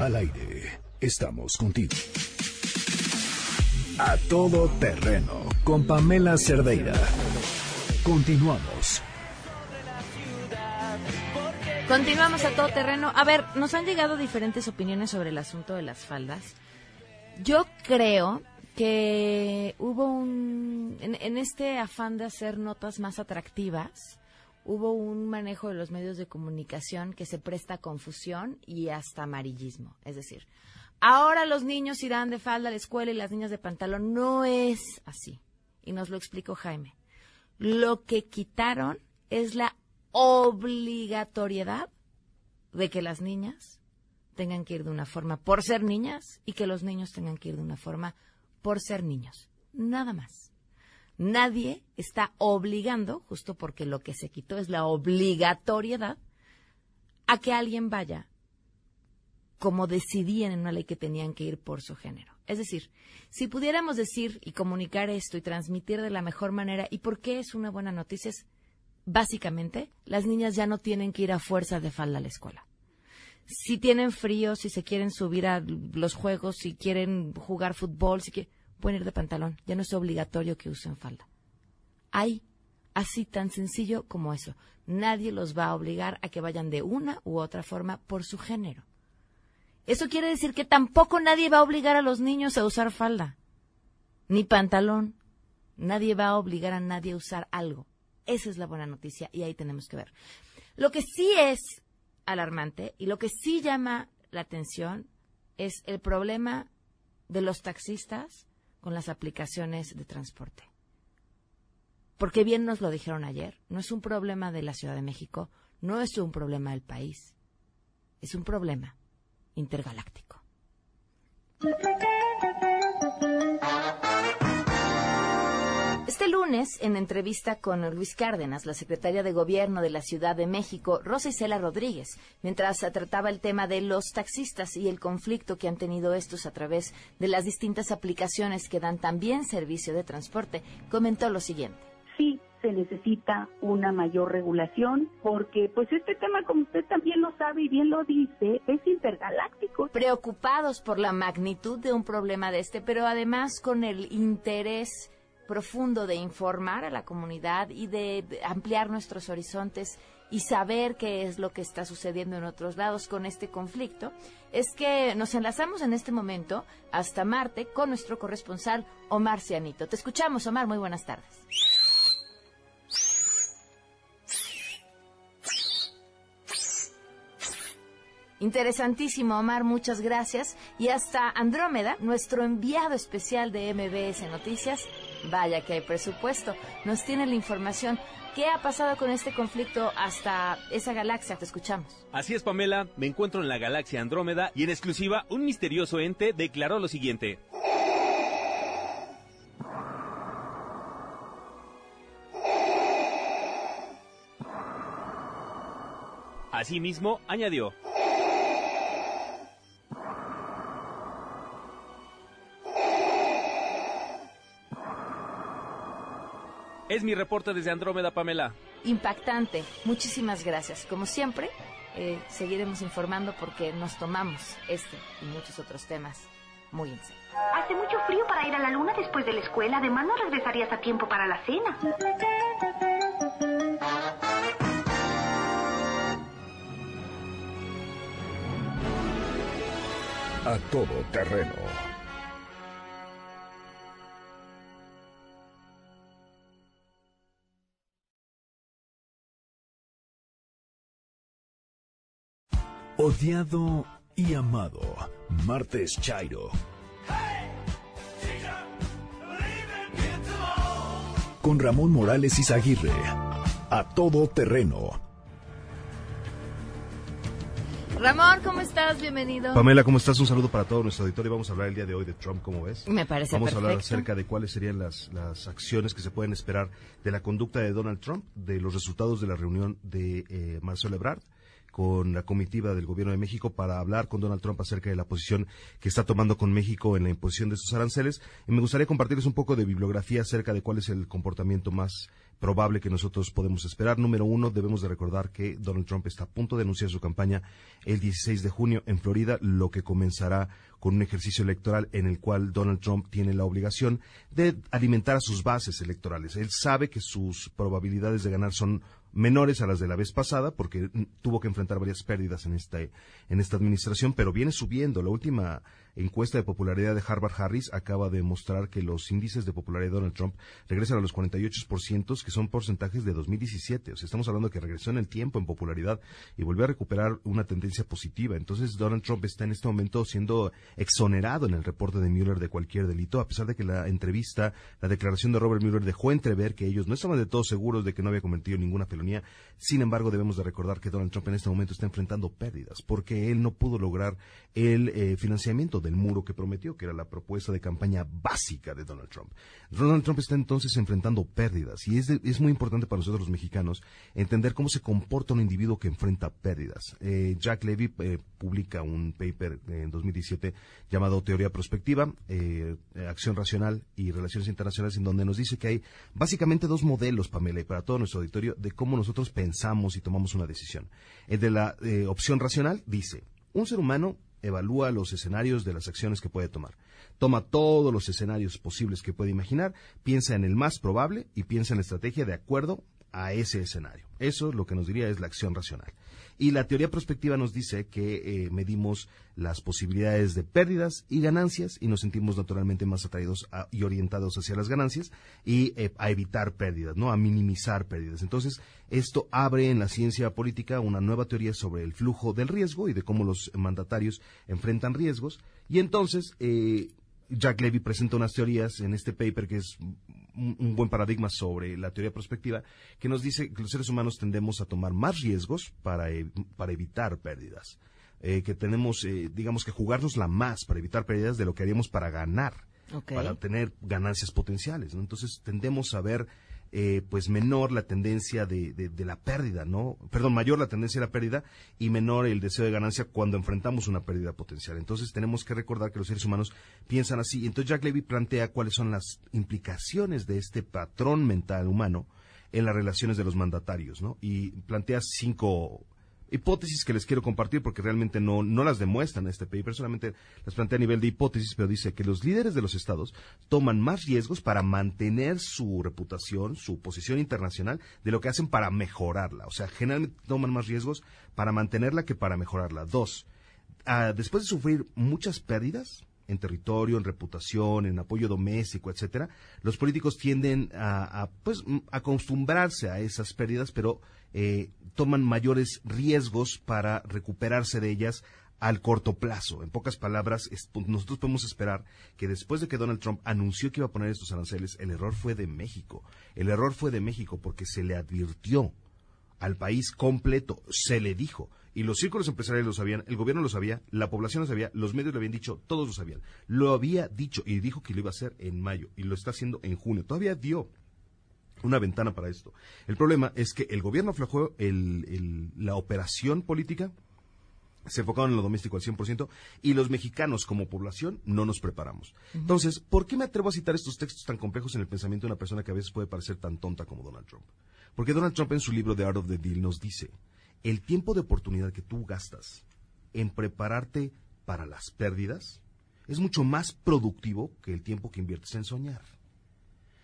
Al aire, estamos contigo. A todo terreno, con Pamela Cerdeira. Continuamos. Continuamos a todo terreno. A ver, nos han llegado diferentes opiniones sobre el asunto de las faldas. Yo creo que hubo un. En, este afán de hacer notas más atractivas, hubo un manejo de los medios de comunicación que se presta a confusión y hasta amarillismo. Es decir, ahora los niños irán de falda a la escuela y las niñas de pantalón. No es así. Y nos lo explicó Jaime. Lo que quitaron es la obligatoriedad de que las niñas tengan que ir de una forma por ser niñas y que los niños tengan que ir de una forma por ser niños. Nada más. Nadie está obligando, justo porque lo que se quitó es la obligatoriedad, a que alguien vaya como decidían en una ley que tenían que ir por su género. Es decir, si pudiéramos decir y comunicar esto y transmitir de la mejor manera, ¿y por qué es una buena noticia? Es, básicamente, las niñas ya no tienen que ir a fuerza de falda a la escuela. Si tienen frío, si se quieren subir a los juegos, si quieren jugar fútbol, si quieren, pueden ir de pantalón. Ya no es obligatorio que usen falda. Hay así tan sencillo como eso. Nadie los va a obligar a que vayan de una u otra forma por su género. Eso quiere decir que tampoco nadie va a obligar a los niños a usar falda, ni pantalón. Nadie va a obligar a nadie a usar algo. Esa es la buena noticia y ahí tenemos que ver. Lo que sí es alarmante y lo que sí llama la atención es el problema de los taxistas con las aplicaciones de transporte. Porque bien nos lo dijeron ayer, no es un problema de la Ciudad de México, no es un problema del país, es un problema intergaláctico. Este lunes, en entrevista con Luis Cárdenas, la secretaria de Gobierno de la Ciudad de México, Rosa Isela Rodríguez, mientras trataba el tema de los taxistas y el conflicto que han tenido estos a través de las distintas aplicaciones que dan también servicio de transporte, comentó lo siguiente. sí se necesita una mayor regulación porque pues este tema como usted también lo sabe y bien lo dice es intergaláctico. Preocupados por la magnitud de un problema de este, pero además con el interés profundo de informar a la comunidad y de ampliar nuestros horizontes y saber qué es lo que está sucediendo en otros lados con este conflicto, es que nos enlazamos en este momento hasta Marte con nuestro corresponsal Omar Cianito. Te escuchamos, Omar, muy buenas tardes. Interesantísimo, Omar, muchas gracias. Y hasta Andrómeda, nuestro enviado especial de MBS Noticias, vaya que hay presupuesto, nos tiene la información. ¿Qué ha pasado con este conflicto hasta esa galaxia? Te escuchamos. Así es, Pamela, me encuentro en la galaxia Andrómeda y en exclusiva un misterioso ente declaró lo siguiente. Asimismo, añadió, es mi reporte desde Andrómeda, Pamela. Impactante. Muchísimas gracias. Como siempre, eh, seguiremos informando porque nos tomamos este y muchos otros temas muy en serio. Hace mucho frío para ir a la luna después de la escuela. Además, no regresarías a tiempo para la cena. A todo terreno. Odiado y amado. Martes Chairo. Con Ramón Morales Izaguirre. A todo terreno. Ramón, ¿cómo estás? Bienvenido. Pamela, ¿cómo estás? Un saludo para todo nuestro auditorio. Vamos a hablar el día de hoy de Trump, ¿cómo ves? Me parece Vamos a hablar acerca de cuáles serían las, las acciones que se pueden esperar de la conducta de Donald Trump, de los resultados de la reunión de eh, Marcelo Ebrard con la comitiva del gobierno de México para hablar con Donald Trump acerca de la posición que está tomando con México en la imposición de sus aranceles. Y me gustaría compartirles un poco de bibliografía acerca de cuál es el comportamiento más probable que nosotros podemos esperar. Número uno, debemos de recordar que Donald Trump está a punto de anunciar su campaña el 16 de junio en Florida, lo que comenzará con un ejercicio electoral en el cual Donald Trump tiene la obligación de alimentar a sus bases electorales. Él sabe que sus probabilidades de ganar son menores a las de la vez pasada porque mm, tuvo que enfrentar varias pérdidas en esta en esta administración, pero viene subiendo. La última encuesta de popularidad de Harvard Harris acaba de mostrar que los índices de popularidad de Donald Trump regresan a los 48%, que son porcentajes de 2017. O sea, estamos hablando que regresó en el tiempo en popularidad y volvió a recuperar una tendencia positiva. Entonces, Donald Trump está en este momento siendo exonerado en el reporte de Mueller de cualquier delito, a pesar de que la entrevista, la declaración de Robert Mueller dejó entrever que ellos no estaban de todo seguros de que no había cometido ninguna felonía. Sin embargo, debemos de recordar que Donald Trump en este momento está enfrentando pérdidas porque él no pudo lograr el eh, financiamiento del muro que prometió, que era la propuesta de campaña básica de Donald Trump. Donald Trump está entonces enfrentando pérdidas y es, de- es muy importante para nosotros los mexicanos entender cómo se comporta un individuo que enfrenta pérdidas. Eh, Jack Levy eh, publica un paper en 2017 llamado Teoría Prospectiva, eh, Acción Racional y Relaciones Internacionales, en donde nos dice que hay básicamente dos modelos, Pamela, y para todo nuestro auditorio, de cómo nosotros pensamos y tomamos una decisión. El de la opción racional dice, un ser humano evalúa los escenarios de las acciones que puede tomar. Toma todos los escenarios posibles que puede imaginar, piensa en el más probable y piensa en la estrategia de acuerdo a ese escenario. Eso lo que nos diría es la acción racional. Y la teoría prospectiva nos dice que eh, medimos las posibilidades de pérdidas y ganancias y nos sentimos naturalmente más atraídos y orientados hacia las ganancias y eh, a evitar pérdidas, ¿no? A minimizar pérdidas. Entonces, esto abre en la ciencia política una nueva teoría sobre el flujo del riesgo y de cómo los mandatarios enfrentan riesgos. Y entonces, eh, Jack Levy presenta unas teorías en este paper que es un, un buen paradigma sobre la teoría prospectiva que nos dice que los seres humanos tendemos a tomar más riesgos para, e- para evitar pérdidas. Eh, que tenemos, eh, digamos que jugárnosla más para evitar pérdidas de lo que haríamos para ganar, para tener ganancias potenciales. ¿no? Entonces tendemos a ver eh, pues menor la tendencia de, de- de la pérdida, ¿no? Perdón, mayor la tendencia de la pérdida y menor el deseo de ganancia cuando enfrentamos una pérdida potencial. Entonces tenemos que recordar que los seres humanos piensan así. Entonces Jack Levy plantea cuáles son las implicaciones de este patrón mental humano en las relaciones de los mandatarios, ¿no? Y plantea cinco hipótesis que les quiero compartir porque realmente no, no las demuestran este paper, solamente las plantea a nivel de hipótesis, pero dice que los líderes de los estados toman más riesgos para mantener su reputación, su posición internacional, de lo que hacen para mejorarla. O sea, generalmente toman más riesgos para mantenerla que para mejorarla. Dos, ah, después de sufrir muchas pérdidas, en territorio, en reputación, en apoyo doméstico, etcétera, los políticos tienden a, a, pues acostumbrarse a esas pérdidas, pero eh, toman mayores riesgos para recuperarse de ellas al corto plazo. En pocas palabras, es- pues, nosotros podemos esperar que después de que Donald Trump anunció que iba a poner estos aranceles, el error fue de México. El error fue de México porque se le advirtió al país completo, se le dijo. Y los círculos empresariales lo sabían, el gobierno lo sabía, la población lo sabía, los medios lo habían dicho, todos lo sabían. Lo había dicho y dijo que lo iba a hacer en mayo y lo está haciendo en junio. Todavía dio una ventana para esto. El problema es que el gobierno aflojó el- el- la operación política, se enfocaron en lo doméstico al 100% y los mexicanos como población no nos preparamos. Entonces, ¿por qué me atrevo a citar estos textos tan complejos en el pensamiento de una persona que a veces puede parecer tan tonta como Donald Trump? Porque Donald Trump en su libro The Art of the Deal nos dice, el tiempo de oportunidad que tú gastas en prepararte para las pérdidas es mucho más productivo que el tiempo que inviertes en soñar.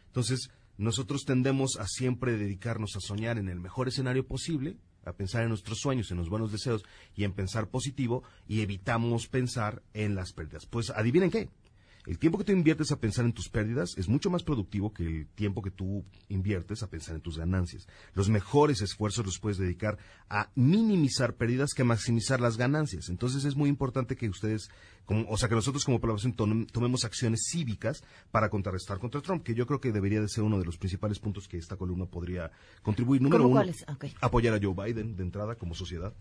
Entonces, nosotros tendemos a siempre dedicarnos a soñar en el mejor escenario posible, a pensar en nuestros sueños, en los buenos deseos y en pensar positivo y evitamos pensar en las pérdidas. Pues adivinen qué. El tiempo que tú inviertes a pensar en tus pérdidas es mucho más productivo que el tiempo que tú inviertes a pensar en tus ganancias. Los mejores esfuerzos los puedes dedicar a minimizar pérdidas que a maximizar las ganancias. Entonces es muy importante que ustedes, como- o sea, que nosotros como población tom- tomemos acciones cívicas para contrarrestar contra Trump, que yo creo que debería de ser uno de los principales puntos que esta columna podría contribuir. Número ¿Cómo uno? Ok. apoyar a Joe Biden de entrada como sociedad.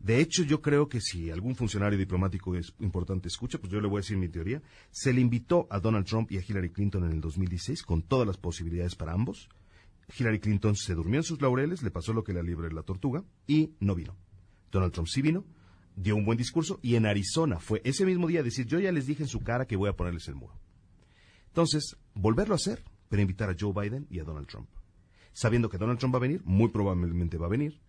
De hecho, yo creo que si algún funcionario diplomático es importante escucha, pues yo le voy a decir mi teoría. Se le invitó a Donald Trump y a Hillary Clinton en el 2016 con todas las posibilidades para ambos. Hillary Clinton se durmió en sus laureles, le pasó lo que la libre la tortuga y no vino. Donald Trump sí vino, dio un buen discurso y en Arizona fue ese mismo día decir, yo ya les dije en su cara que voy a ponerles el muro. Entonces, volverlo a hacer, pero invitar a Joe Biden y a Donald Trump. Sabiendo que Donald Trump va a venir, muy probablemente va a venir,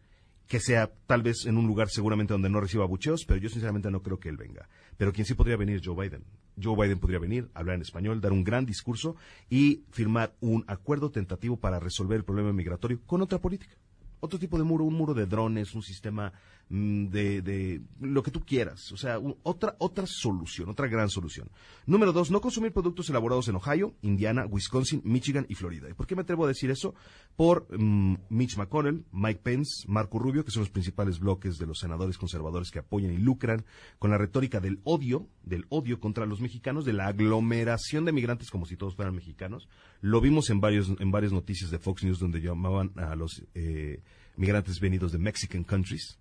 que sea tal vez en un lugar seguramente donde no reciba bucheos, pero yo sinceramente no creo que él venga. Pero quien sí podría venir Joe Biden. Joe Biden podría venir, hablar en español, dar un gran discurso y firmar un acuerdo tentativo para resolver el problema migratorio con otra política. Otro tipo de muro, un muro de drones, un sistema de, de lo que tú quieras. O sea, otra, otra solución, otra gran solución. Número dos, no consumir productos elaborados en Ohio, Indiana, Wisconsin, Michigan y Florida. ¿Y por qué me atrevo a decir eso? Por mm, Mitch McConnell, Mike Pence, Marco Rubio, que son los principales bloques de los senadores conservadores que apoyan y lucran con la retórica del odio, del odio contra los mexicanos, de la aglomeración de migrantes como si todos fueran mexicanos. Lo vimos en varios, en varias noticias de Fox News donde llamaban a los eh, migrantes venidos de Mexican countries.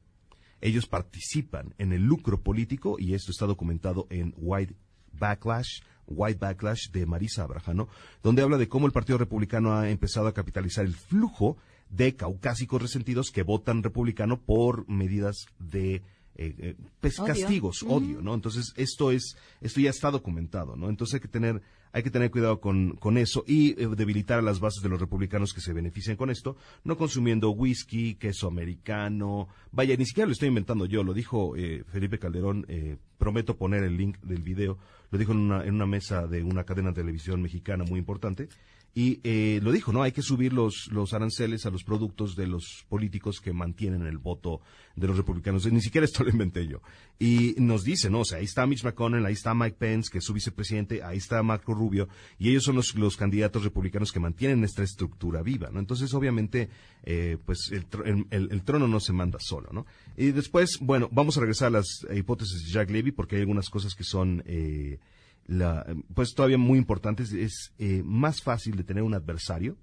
Ellos participan en el lucro político y esto está documentado en White Backlash, White Backlash de Marisa Abrajano, donde habla de cómo el Partido Republicano ha empezado a capitalizar el flujo de caucásicos resentidos que votan republicano por medidas de eh, eh, pues, Odio. castigos, odio, ¿no? Entonces esto es, esto ya está documentado, ¿no? Entonces hay que tener, hay que tener cuidado con, con eso y eh, debilitar a las bases de los republicanos que se benefician con esto, no consumiendo whisky, queso americano, vaya, ni siquiera lo estoy inventando yo, lo dijo eh, Felipe Calderón, eh, prometo poner el link del video, lo dijo en una, en una mesa de una cadena de televisión mexicana muy importante, y eh, lo dijo, ¿no? Hay que subir los, los aranceles a los productos de los políticos que mantienen el voto de los republicanos. Ni siquiera esto lo inventé yo. Y nos dice, ¿no? O sea, ahí está Mitch McConnell, ahí está Mike Pence, que es su vicepresidente, ahí está Marco Rubio, y ellos son los, los candidatos republicanos que mantienen esta estructura viva, ¿no? Entonces, obviamente, eh, pues el, el- el- trono no se manda solo, ¿no? Y después, bueno, vamos a regresar a las hipótesis de Jack Levy, porque hay algunas cosas que son... eh, la, pues todavía muy importantes, es eh, más fácil de tener un adversario,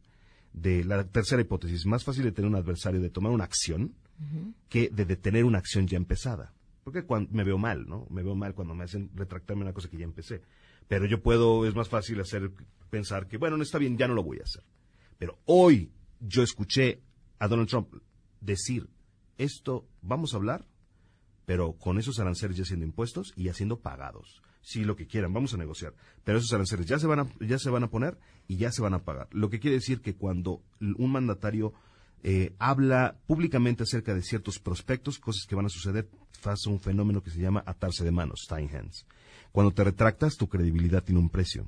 de la tercera hipótesis, más fácil de tener un adversario de tomar una acción que de detener una acción ya empezada. Porque cuando, me veo mal, ¿no? Me veo mal cuando me hacen retractarme una cosa que ya empecé. Pero yo puedo, es más fácil hacer, pensar que, bueno, no está bien, ya no lo voy a hacer. Pero hoy yo escuché a Donald Trump decir, esto vamos a hablar, pero con esos aranceles ya siendo impuestos y ya siendo pagados. Sí, lo que quieran, vamos a negociar. Pero esos aranceles ya se van a, ya se van a poner y ya se van a pagar. Lo que quiere decir que cuando un mandatario eh, habla públicamente acerca de ciertos prospectos, cosas que van a suceder, pasa un fenómeno que se llama atarse de manos, tying hands. Cuando te retractas, tu credibilidad tiene un precio.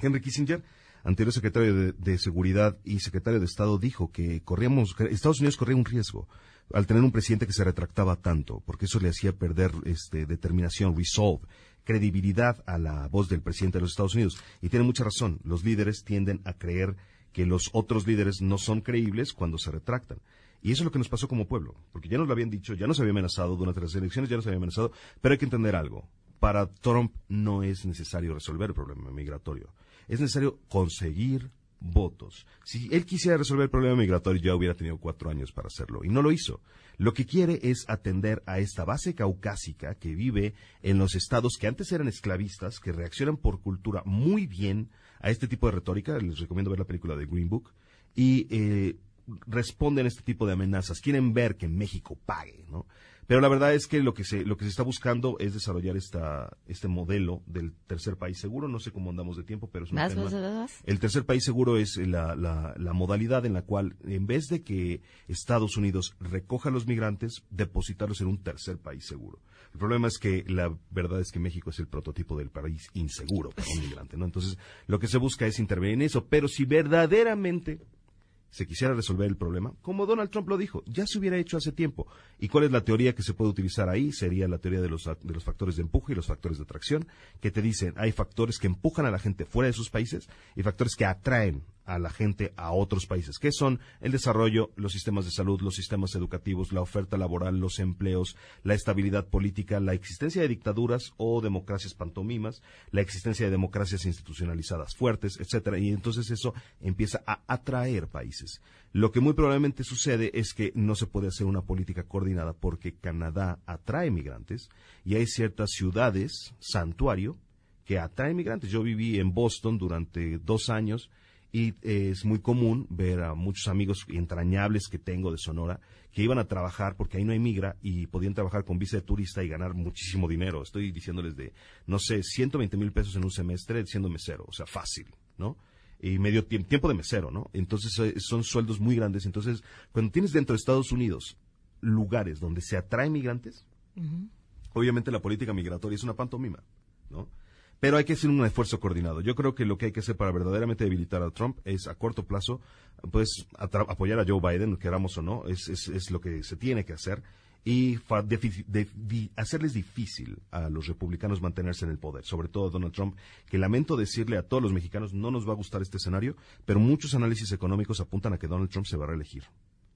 Henry Kissinger, anterior secretario de, de Seguridad y secretario de Estado, dijo que corríamos, Estados Unidos corría un riesgo al tener un presidente que se retractaba tanto, porque eso le hacía perder este, determinación, resolve, credibilidad a la voz del presidente de los Estados Unidos. Y tiene mucha razón, los líderes tienden a creer que los otros líderes no son creíbles cuando se retractan. Y eso es lo que nos pasó como pueblo, porque ya nos lo habían dicho, ya nos había amenazado durante las elecciones, ya nos había amenazado, pero hay que entender algo. Para Trump no es necesario resolver el problema migratorio, es necesario conseguir votos. Si él quisiera resolver el problema migratorio, ya hubiera tenido cuatro años para hacerlo, y no lo hizo. Lo que quiere es atender a esta base caucásica que vive en los estados que antes eran esclavistas, que reaccionan por cultura muy bien a este tipo de retórica. Les recomiendo ver la película de Green Book. Y eh, responden a este tipo de amenazas. Quieren ver que México pague, ¿no? Pero la verdad es que lo que se, lo que se está buscando es desarrollar esta, este modelo del tercer país seguro. No sé cómo andamos de tiempo, pero es un Más, tema- más, más. El tercer país seguro es la, la, la modalidad en la cual, en vez de que Estados Unidos recoja a los migrantes, depositarlos en un tercer país seguro. El problema es que la verdad es que México es el prototipo del país inseguro para un migrante, ¿no? Entonces, lo que se busca es intervenir en eso, pero si verdaderamente se quisiera resolver el problema, como Donald Trump lo dijo, ya se hubiera hecho hace tiempo. ¿Y cuál es la teoría que se puede utilizar ahí? Sería la teoría de los, de los factores de empuje y los factores de atracción, que te dicen, hay factores que empujan a la gente fuera de sus países y factores que atraen a la gente a otros países, que son el desarrollo, los sistemas de salud, los sistemas educativos, la oferta laboral, los empleos, la estabilidad política, la existencia de dictaduras o democracias pantomimas, la existencia de democracias institucionalizadas fuertes, etcétera, y entonces eso empieza a atraer países. Lo que muy probablemente sucede es que no se puede hacer una política coordinada porque Canadá atrae migrantes y hay ciertas ciudades, santuario, que atraen migrantes. Yo viví en Boston durante dos años y eh, es muy común ver a muchos amigos entrañables que tengo de Sonora que iban a trabajar porque ahí no hay migra y podían trabajar con visa de turista y ganar muchísimo dinero. Estoy diciéndoles de, no sé, 120 mil pesos en un semestre siendo mesero, o sea, fácil, ¿no? Y medio tiempo, tiempo de mesero, ¿no? Entonces eh, son sueldos muy grandes. Entonces, cuando tienes dentro de Estados Unidos lugares donde se atraen migrantes, obviamente la política migratoria es una pantomima, ¿no? Pero hay que hacer un esfuerzo coordinado. Yo creo que lo que hay que hacer para verdaderamente debilitar a Trump es a corto plazo, pues apoyar a Joe Biden, queramos o no, es, es, lo que se tiene que hacer y hacerles difícil a los republicanos mantenerse en el poder, sobre todo a Donald Trump, que lamento decirle a todos los mexicanos no nos va a gustar este escenario, pero muchos análisis económicos apuntan a que Donald Trump se va a reelegir.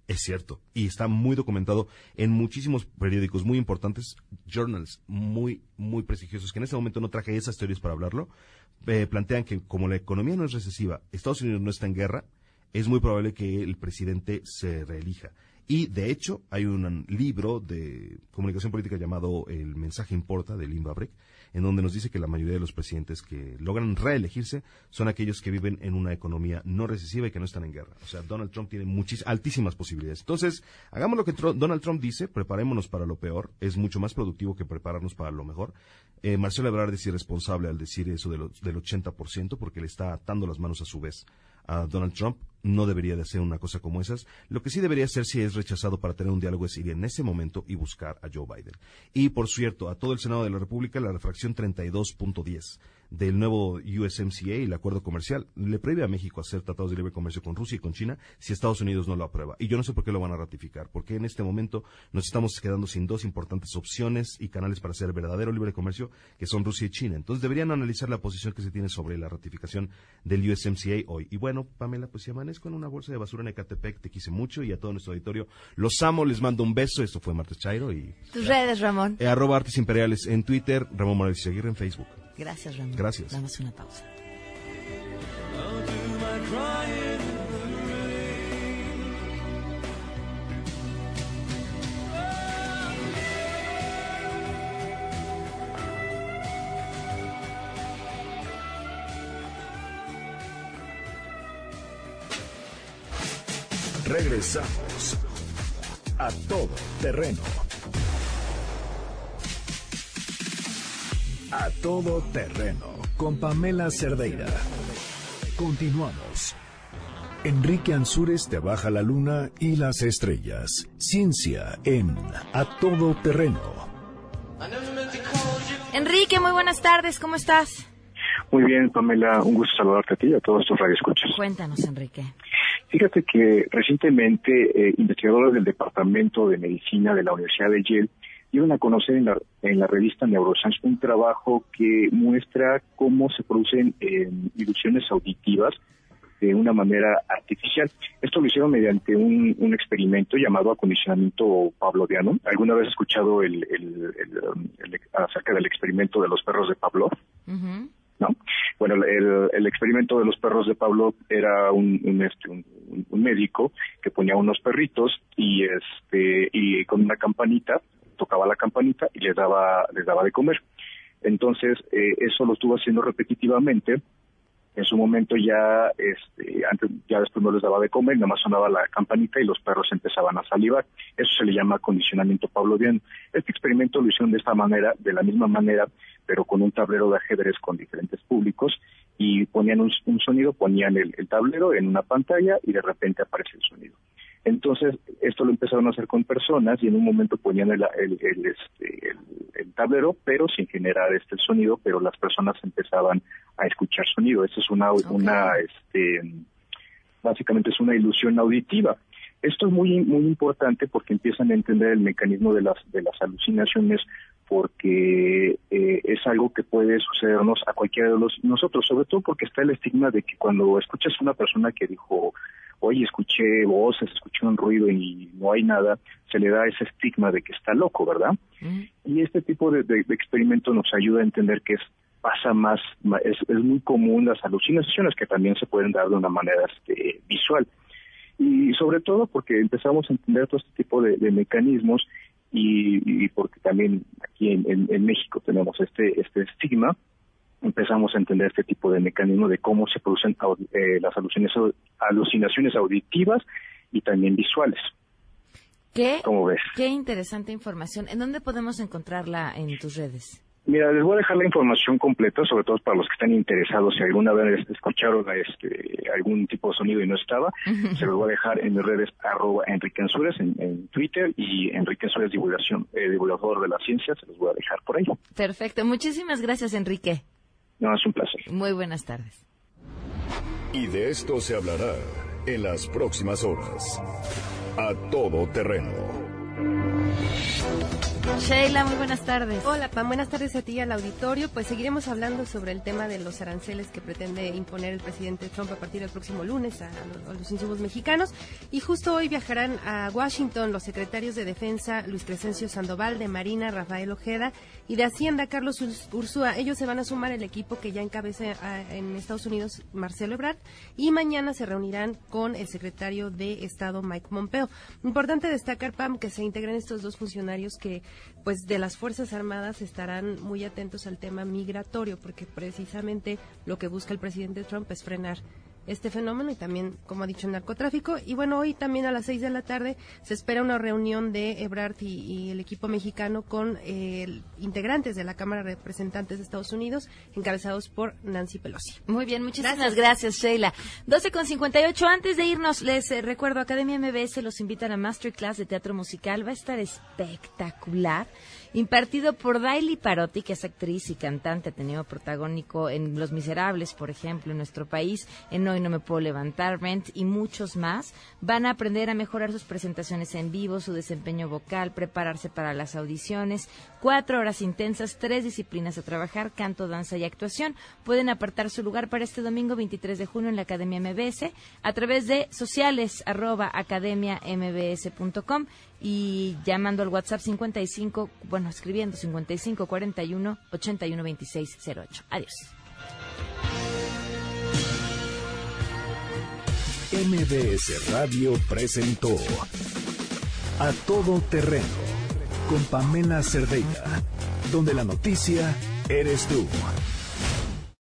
Es cierto. Y está muy documentado en muchísimos periódicos muy importantes, journals muy, muy prestigiosos, que en este momento no traje esas teorías para hablarlo. eh, plantean que como la economía no es recesiva, Estados Unidos no está en guerra, es muy probable que el presidente se reelija. Y de hecho, hay un libro de comunicación política llamado El mensaje importa de Lynn Babrek, en donde nos dice que la mayoría de los presidentes que logran reelegirse son aquellos que viven en una economía no recesiva y que no están en guerra. O sea, Donald Trump tiene muchis, altísimas posibilidades. Entonces, hagamos lo que Donald Trump dice, preparémonos para lo peor. Es mucho más productivo que prepararnos para lo mejor. Eh, Marcelo Ebrard es irresponsable al decir eso de lo- del 80% porque le está atando las manos a su vez a Donald Trump. No debería de hacer una cosa como esas. Lo que sí debería hacer si es rechazado para tener un diálogo es ir en ese momento y buscar a Joe Biden. Y por cierto, a todo el Senado de la República, la refracción 32.10 del nuevo USMCA, el acuerdo comercial, le prohíbe a México hacer tratados de libre comercio con Rusia y con China si Estados Unidos no lo aprueba. Y yo no sé por qué lo van a ratificar, porque en este momento nos estamos quedando sin dos importantes opciones y canales para hacer verdadero libre comercio, que son Rusia y China. Entonces deberían analizar la posición que se tiene sobre la ratificación del USMCA hoy. Y bueno, Pamela, pues si amanezco en una bolsa de basura en Ecatepec, te quise mucho y a todo nuestro auditorio los amo, les mando un beso. Esto fue Martes Chairo y Tus redes, Ramón. eh, arroba Artes Imperiales en Twitter, Ramón Morales Aguirre en Facebook. Gracias, Ramón. Gracias. Damos una pausa. Regresamos a todo terreno. A todo terreno con Pamela Cerdeira. Continuamos. Enrique Ansures te baja la luna y las estrellas. Ciencia en A Todo Terreno. Enrique, muy buenas tardes, ¿cómo estás? Muy bien, Pamela, un gusto saludarte a ti y a todos tus radioescuchas. Cuéntanos, Enrique. Fíjate que recientemente eh, investigadores del Departamento de Medicina de la Universidad de Yale dieron a conocer en la, en la revista Neuroscience un trabajo que muestra cómo se producen eh, ilusiones auditivas de una manera artificial. Esto lo hicieron mediante un, un experimento llamado acondicionamiento pavloviano. ¿Alguna vez has escuchado el, el- el- el- acerca del experimento de los perros de Pavlov? ¿no? Bueno, el, el experimento de los perros de Pablo era un, un, este, un, un médico que ponía unos perritos y este y con una campanita tocaba la campanita y les daba les daba de comer. Entonces eh, eso lo estuvo haciendo repetitivamente. En su momento ya este antes ya después no les daba de comer, nada más sonaba la campanita y los perros empezaban a salivar. Eso se le llama condicionamiento pavloviano. Este experimento lo hicieron de esta manera, de la misma manera, pero con un tablero de ajedrez con diferentes públicos y ponían un, sonido, ponían el tablero en una pantalla y de repente aparece el sonido. Entonces, esto lo empezaron a hacer con personas y en un momento ponían el, el, el, este, el- tablero, pero sin generar este sonido, pero las personas empezaban a escuchar sonido. Esa es una, una este, básicamente es una ilusión auditiva. Esto es muy muy importante porque empiezan a entender el mecanismo de las de las alucinaciones porque eh, es algo que puede sucedernos a cualquiera de los nosotros, sobre todo porque está el estigma de que cuando escuchas a una persona que dijo, oye, escuché voces, escuché un ruido y no hay nada, se le da ese estigma de que está loco, ¿verdad? Y este tipo de, de- de experimento nos ayuda a entender que es pasa más, es, es muy común las alucinaciones que también se pueden dar de una manera este, visual. Y sobre todo porque empezamos a entender todo este tipo de, de mecanismos y, y porque también aquí en, en- en México tenemos este, este estigma, empezamos a entender este tipo de mecanismo de cómo se producen eh, las alucinaciones, alucinaciones auditivas y también visuales. ¿Qué? ¿Cómo ves? Qué interesante información. ¿En dónde podemos encontrarla en tus redes? Mira, les voy a dejar la información completa, sobre todo para los que están interesados, si alguna vez escucharon este, algún tipo de sonido y no estaba, se los voy a dejar en mis redes arroba Enrique Ansures en, en Twitter y Enrique Ansures Divulgación, eh, divulgador de la ciencia, se los voy a dejar por ahí. Perfecto. Muchísimas gracias, Enrique. No, es un placer. Muy buenas tardes. Y de esto se hablará en las próximas horas. A todo terreno. Sheila, muy buenas tardes. Hola, Pam, buenas tardes a ti y al auditorio. Pues seguiremos hablando sobre el tema de los aranceles que pretende imponer el presidente Trump a partir del próximo lunes a, a los insumos mexicanos. Y justo hoy viajarán a Washington los secretarios de Defensa Luis Crescencio Sandoval, de Marina Rafael Ojeda y de Hacienda Carlos Urs- Ursúa. Ellos se van a sumar al equipo que ya encabeza ah, en Estados Unidos Marcelo Ebrard y mañana se reunirán con el secretario de Estado Mike Pompeo. Importante destacar, Pam, que se integran estos dos funcionarios que pues de las Fuerzas Armadas estarán muy atentos al tema migratorio porque precisamente lo que busca el presidente Trump es frenar este fenómeno y también, como ha dicho, el narcotráfico. Y bueno, hoy también a las seis de la tarde se espera una reunión de Ebrard y, y el equipo mexicano con eh, el- integrantes de la Cámara de Representantes de Estados Unidos, encabezados por Nancy Pelosi. Muy bien, muchísimas gracias, Sheila. 12 con 58. Antes de irnos, les eh, recuerdo, Academia MBS los invitan a Masterclass de Teatro Musical. Va a estar espectacular. Impartido por Daily Parotti, que es actriz y cantante, ha tenido protagónico en Los Miserables, por ejemplo, en nuestro país, en Hoy No Me Puedo Levantar, Rent y muchos más. Van a aprender a mejorar sus presentaciones en vivo, su desempeño vocal, prepararse para las audiciones. Cuatro horas intensas, tres disciplinas a trabajar, canto, danza y actuación. Pueden apartar su lugar para este domingo 23 de junio en la Academia MBS a través de sociales arroba academiambs.com y llamando al WhatsApp 55, bueno, escribiendo 55 41 81 26 08. Adiós. MBS Radio presentó A Todo Terreno con Pamela Cerdeira, donde la noticia eres tú.